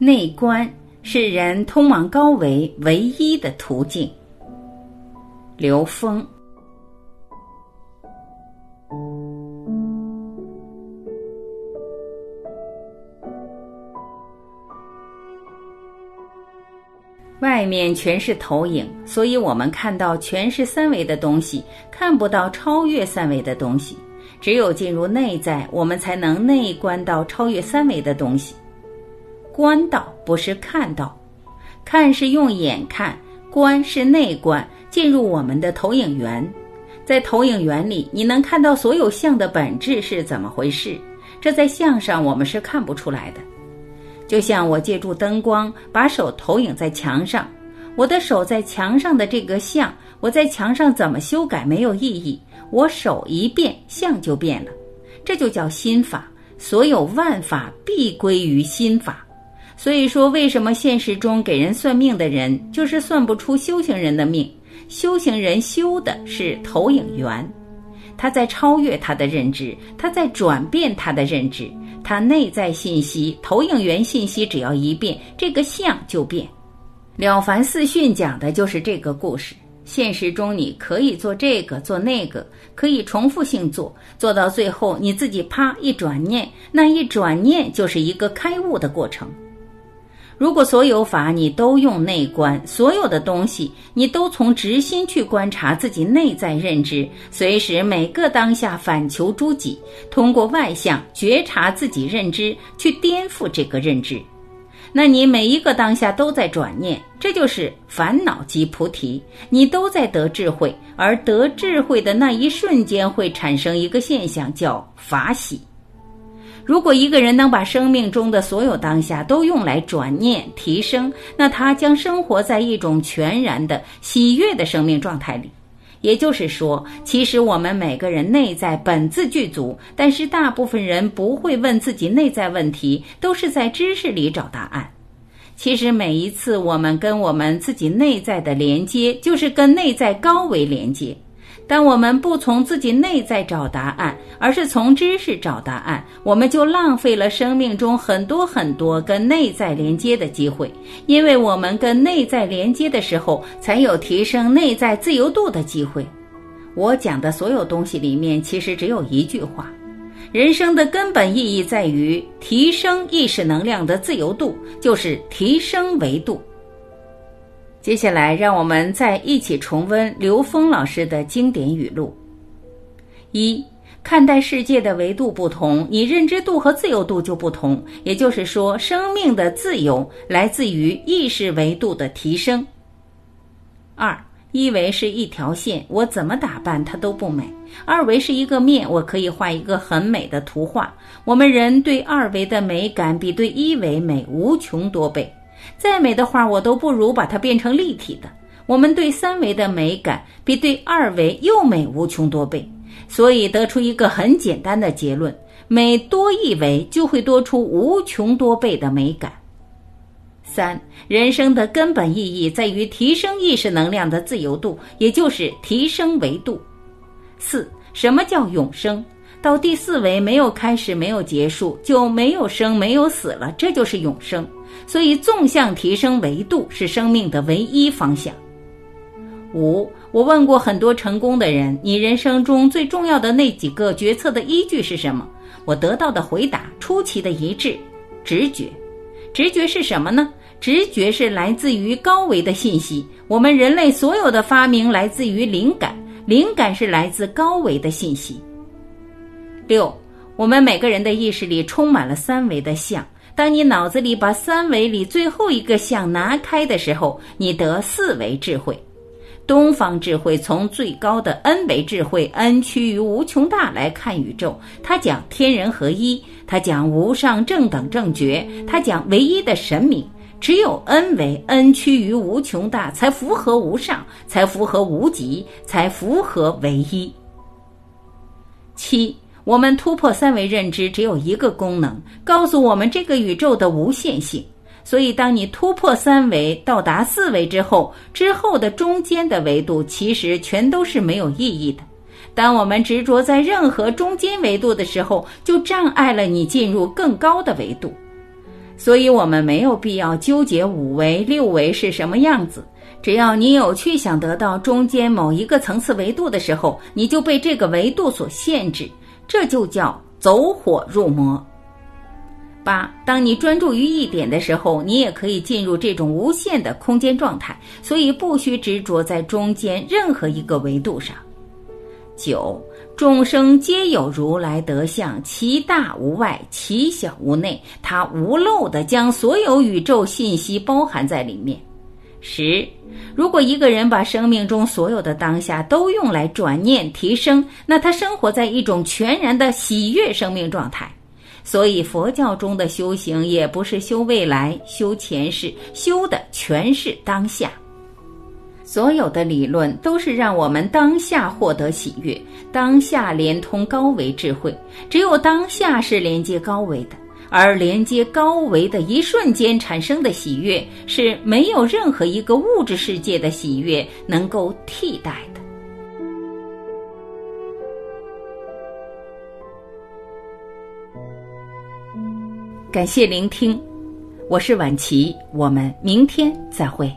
内观是人通往高维唯一的途径。刘峰。外面全是投影，所以我们看到全是三维的东西，看不到超越三维的东西。只有进入内在，我们才能内观到超越三维的东西。观到不是看到，看是用眼看，观是内观，进入我们的投影源。在投影源里，你能看到所有相的本质是怎么回事。这在相上我们是看不出来的。就像我借助灯光把手投影在墙上，我的手在墙上的这个像，我在墙上怎么修改没有意义。我手一变，相就变了。这就叫心法。所有万法必归于心法。所以说，为什么现实中给人算命的人就是算不出修行人的命？修行人修的是投影源，他在超越他的认知，他在转变他的认知，他内在信息投影源信息只要一变，这个相就变。《了凡四训》讲的就是这个故事。现实中你可以做这个做那个，可以重复性做，做到最后你自己啪一转念，那一转念就是一个开悟的过程。如果所有法你都用内观，所有的东西你都从直心去观察自己内在认知，随时每个当下反求诸己，通过外相觉察自己认知，去颠覆这个认知，那你每一个当下都在转念，这就是烦恼即菩提，你都在得智慧，而得智慧的那一瞬间会产生一个现象，叫法喜。如果一个人能把生命中的所有当下都用来转念提升，那他将生活在一种全然的喜悦的生命状态里。也就是说，其实我们每个人内在本自具足，但是大部分人不会问自己内在问题，都是在知识里找答案。其实每一次我们跟我们自己内在的连接，就是跟内在高维连接。当我们不从自己内在找答案，而是从知识找答案，我们就浪费了生命中很多很多跟内在连接的机会。因为我们跟内在连接的时候，才有提升内在自由度的机会。我讲的所有东西里面，其实只有一句话：人生的根本意义在于提升意识能量的自由度，就是提升维度。接下来，让我们再一起重温刘峰老师的经典语录：一、看待世界的维度不同，你认知度和自由度就不同。也就是说，生命的自由来自于意识维度的提升。二、一维是一条线，我怎么打扮它都不美；二维是一个面，我可以画一个很美的图画。我们人对二维的美感比对一维美无穷多倍。再美的画，我都不如把它变成立体的。我们对三维的美感比对二维又美无穷多倍，所以得出一个很简单的结论：每多一维，就会多出无穷多倍的美感。三，人生的根本意义在于提升意识能量的自由度，也就是提升维度。四，什么叫永生？到第四维没有开始，没有结束，就没有生，没有死了，这就是永生。所以，纵向提升维度是生命的唯一方向。五，我问过很多成功的人，你人生中最重要的那几个决策的依据是什么？我得到的回答出奇的一致：直觉。直觉是什么呢？直觉是来自于高维的信息。我们人类所有的发明来自于灵感，灵感是来自高维的信息。六，我们每个人的意识里充满了三维的像。当你脑子里把三维里最后一个像拿开的时候，你得四维智慧。东方智慧从最高的 n 维智慧 n 趋于无穷大来看宇宙，它讲天人合一，它讲无上正等正觉，它讲唯一的神明。只有 n 维 n 趋于无穷大，才符合无上，才符合无极，才符合唯一。七。我们突破三维认知只有一个功能，告诉我们这个宇宙的无限性。所以，当你突破三维到达四维之后，之后的中间的维度其实全都是没有意义的。当我们执着在任何中间维度的时候，就障碍了你进入更高的维度。所以，我们没有必要纠结五维、六维是什么样子。只要你有去想得到中间某一个层次维度的时候，你就被这个维度所限制，这就叫走火入魔。八，当你专注于一点的时候，你也可以进入这种无限的空间状态，所以不需执着在中间任何一个维度上。九，众生皆有如来德相，其大无外，其小无内，它无漏的将所有宇宙信息包含在里面。十，如果一个人把生命中所有的当下都用来转念提升，那他生活在一种全然的喜悦生命状态。所以，佛教中的修行也不是修未来、修前世，修的全是当下。所有的理论都是让我们当下获得喜悦，当下连通高维智慧。只有当下是连接高维的，而连接高维的一瞬间产生的喜悦，是没有任何一个物质世界的喜悦能够替代的。感谢聆听，我是晚琪，我们明天再会。